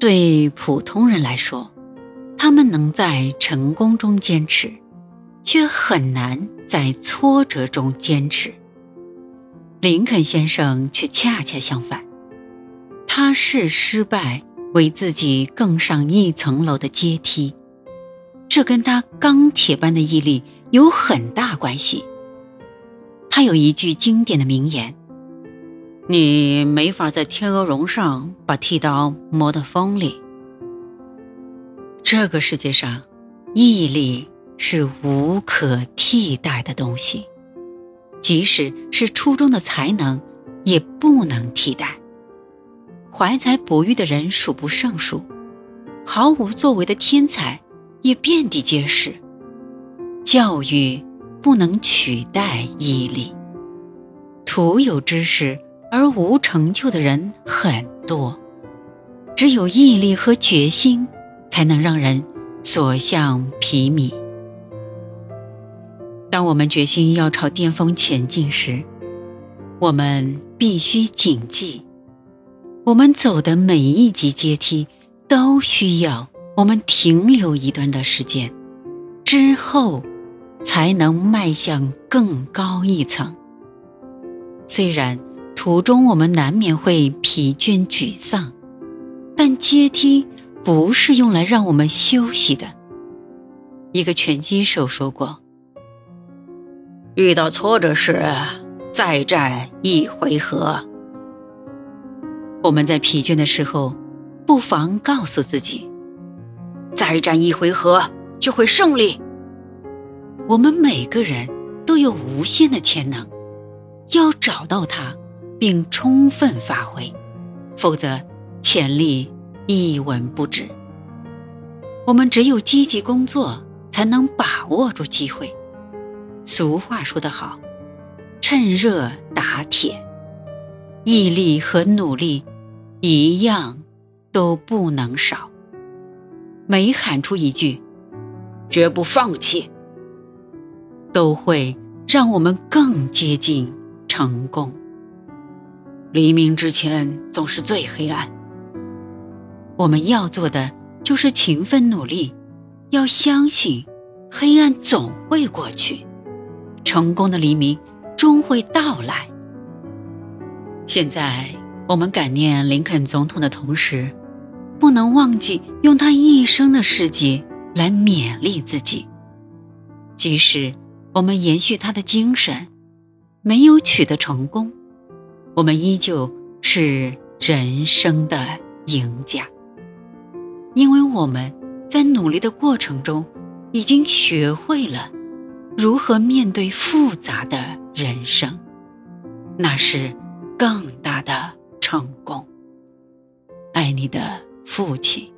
对普通人来说，他们能在成功中坚持，却很难在挫折中坚持。林肯先生却恰恰相反，他视失败为自己更上一层楼的阶梯，这跟他钢铁般的毅力有很大关系。他有一句经典的名言。你没法在天鹅绒上把剃刀磨得锋利。这个世界上，毅力是无可替代的东西，即使是初中的才能，也不能替代。怀才不遇的人数不胜数，毫无作为的天才也遍地皆是。教育不能取代毅力，徒有知识。而无成就的人很多，只有毅力和决心，才能让人所向披靡。当我们决心要朝巅峰前进时，我们必须谨记：我们走的每一级阶梯，都需要我们停留一段的时间，之后才能迈向更高一层。虽然。途中，我们难免会疲倦沮丧，但阶梯不是用来让我们休息的。一个拳击手说过：“遇到挫折时，再战一回合。”我们在疲倦的时候，不妨告诉自己：“再战一回合就会胜利。”我们每个人都有无限的潜能，要找到它。并充分发挥，否则潜力一文不值。我们只有积极工作，才能把握住机会。俗话说得好：“趁热打铁。”毅力和努力一样都不能少。每喊出一句“绝不放弃”，都会让我们更接近成功。黎明之前总是最黑暗。我们要做的就是勤奋努力，要相信黑暗总会过去，成功的黎明终会到来。现在我们感念林肯总统的同时，不能忘记用他一生的事迹来勉励自己。即使我们延续他的精神，没有取得成功。我们依旧是人生的赢家，因为我们在努力的过程中，已经学会了如何面对复杂的人生，那是更大的成功。爱你的父亲。